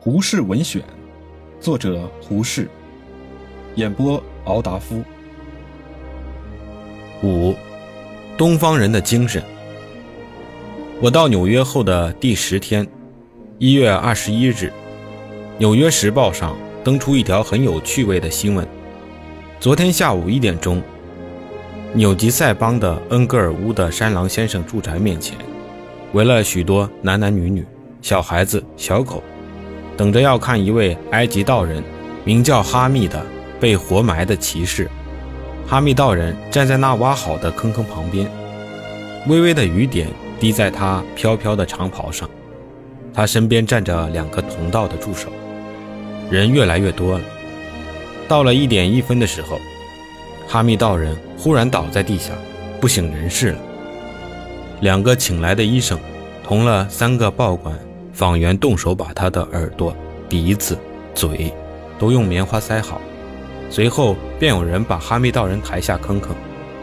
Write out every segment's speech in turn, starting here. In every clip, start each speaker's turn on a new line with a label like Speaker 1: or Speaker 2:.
Speaker 1: 胡适文选，作者胡适，演播敖达夫。
Speaker 2: 五，东方人的精神。我到纽约后的第十天，一月二十一日，《纽约时报》上登出一条很有趣味的新闻：昨天下午一点钟，纽吉塞邦的恩格尔乌的山狼先生住宅面前，围了许多男男女女、小孩子、小狗。等着要看一位埃及道人，名叫哈密的被活埋的骑士。哈密道人站在那挖好的坑坑旁边，微微的雨点滴在他飘飘的长袍上。他身边站着两个同道的助手。人越来越多了。到了一点一分的时候，哈密道人忽然倒在地下，不省人事了。两个请来的医生，同了三个报馆。访员动手把他的耳朵、鼻子、嘴都用棉花塞好，随后便有人把哈密道人抬下坑坑，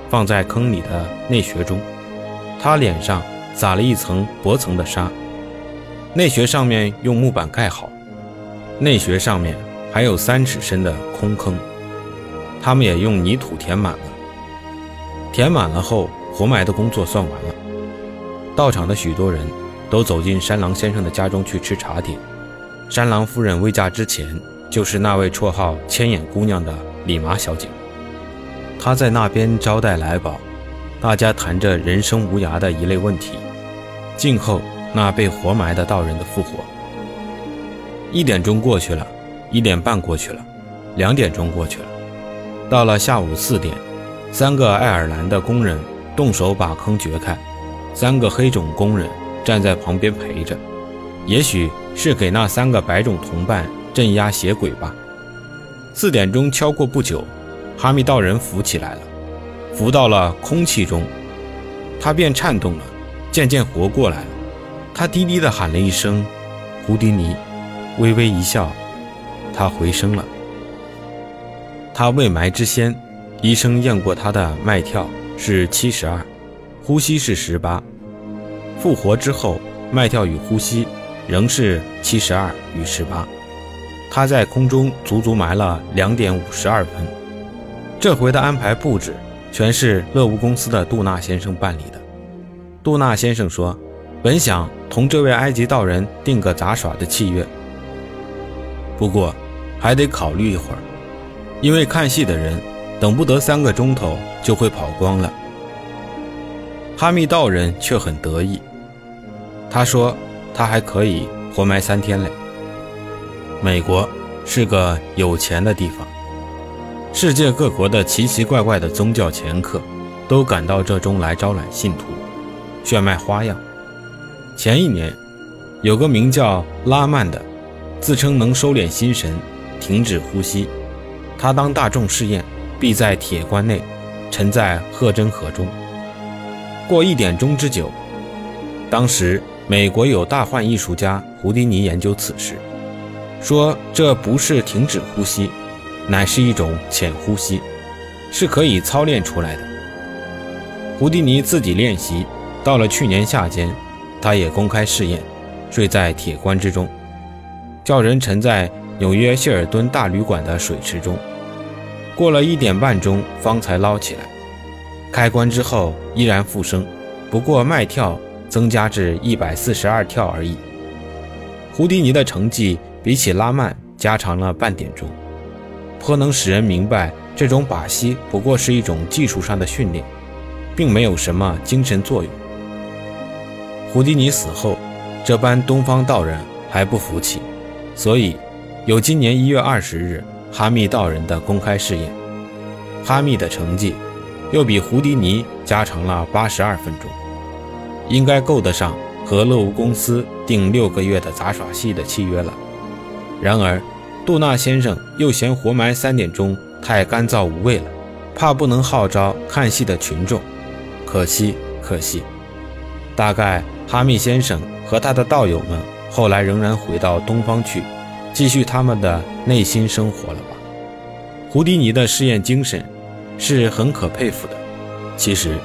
Speaker 2: 放在坑里的内穴中。他脸上撒了一层薄层的沙，内穴上面用木板盖好，内穴上面还有三尺深的空坑，他们也用泥土填满了。填满了后，活埋的工作算完了。到场的许多人。都走进山狼先生的家中去吃茶点。山狼夫人未嫁之前，就是那位绰号“千眼姑娘”的李麻小姐。她在那边招待来宝，大家谈着人生无涯的一类问题，静候那被活埋的道人的复活。一点钟过去了，一点半过去了，两点钟过去了。到了下午四点，三个爱尔兰的工人动手把坑掘开，三个黑种工人。站在旁边陪着，也许是给那三个白种同伴镇压邪鬼吧。四点钟敲过不久，哈密道人浮起来了，浮到了空气中，他便颤动了，渐渐活过来了。他低低地喊了一声“胡迪尼”，微微一笑，他回声了。他未埋之先，医生验过他的脉跳是七十二，呼吸是十八。复活之后，脉跳与呼吸仍是七十二与十八。他在空中足足埋了两点五十二分。这回的安排布置全是乐屋公司的杜纳先生办理的。杜纳先生说：“本想同这位埃及道人定个杂耍的契约，不过还得考虑一会儿，因为看戏的人等不得三个钟头就会跑光了。”哈密道人却很得意。他说：“他还可以活埋三天嘞。”美国是个有钱的地方，世界各国的奇奇怪怪的宗教掮客都赶到这中来招揽信徒，炫卖花样。前一年，有个名叫拉曼的，自称能收敛心神、停止呼吸。他当大众试验，必在铁棺内沉在赫真河中，过一点钟之久。当时。美国有大幻艺术家胡迪尼研究此事，说这不是停止呼吸，乃是一种浅呼吸，是可以操练出来的。胡迪尼自己练习，到了去年夏间，他也公开试验，睡在铁棺之中，叫人沉在纽约谢尔顿大旅馆的水池中，过了一点半钟方才捞起来，开棺之后依然复生，不过脉跳。增加至一百四十二跳而已。胡迪尼的成绩比起拉曼加长了半点钟，颇能使人明白这种把戏不过是一种技术上的训练，并没有什么精神作用。胡迪尼死后，这般东方道人还不服气，所以有今年一月二十日哈密道人的公开试验。哈密的成绩又比胡迪尼加长了八十二分钟。应该够得上和乐屋公司订六个月的杂耍戏的契约了。然而，杜纳先生又嫌活埋三点钟太干燥无味了，怕不能号召看戏的群众。可惜，可惜。大概哈密先生和他的道友们后来仍然回到东方去，继续他们的内心生活了吧？胡迪尼的试验精神是很可佩服的。其实。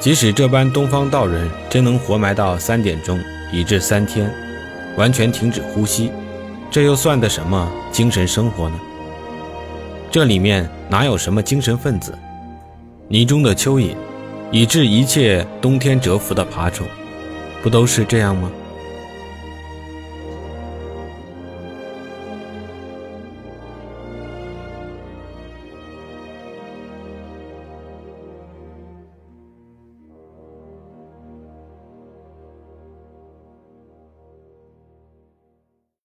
Speaker 2: 即使这般东方道人真能活埋到三点钟，以至三天，完全停止呼吸，这又算得什么精神生活呢？这里面哪有什么精神分子？泥中的蚯蚓，以致一切冬天蛰伏的爬虫，不都是这样吗？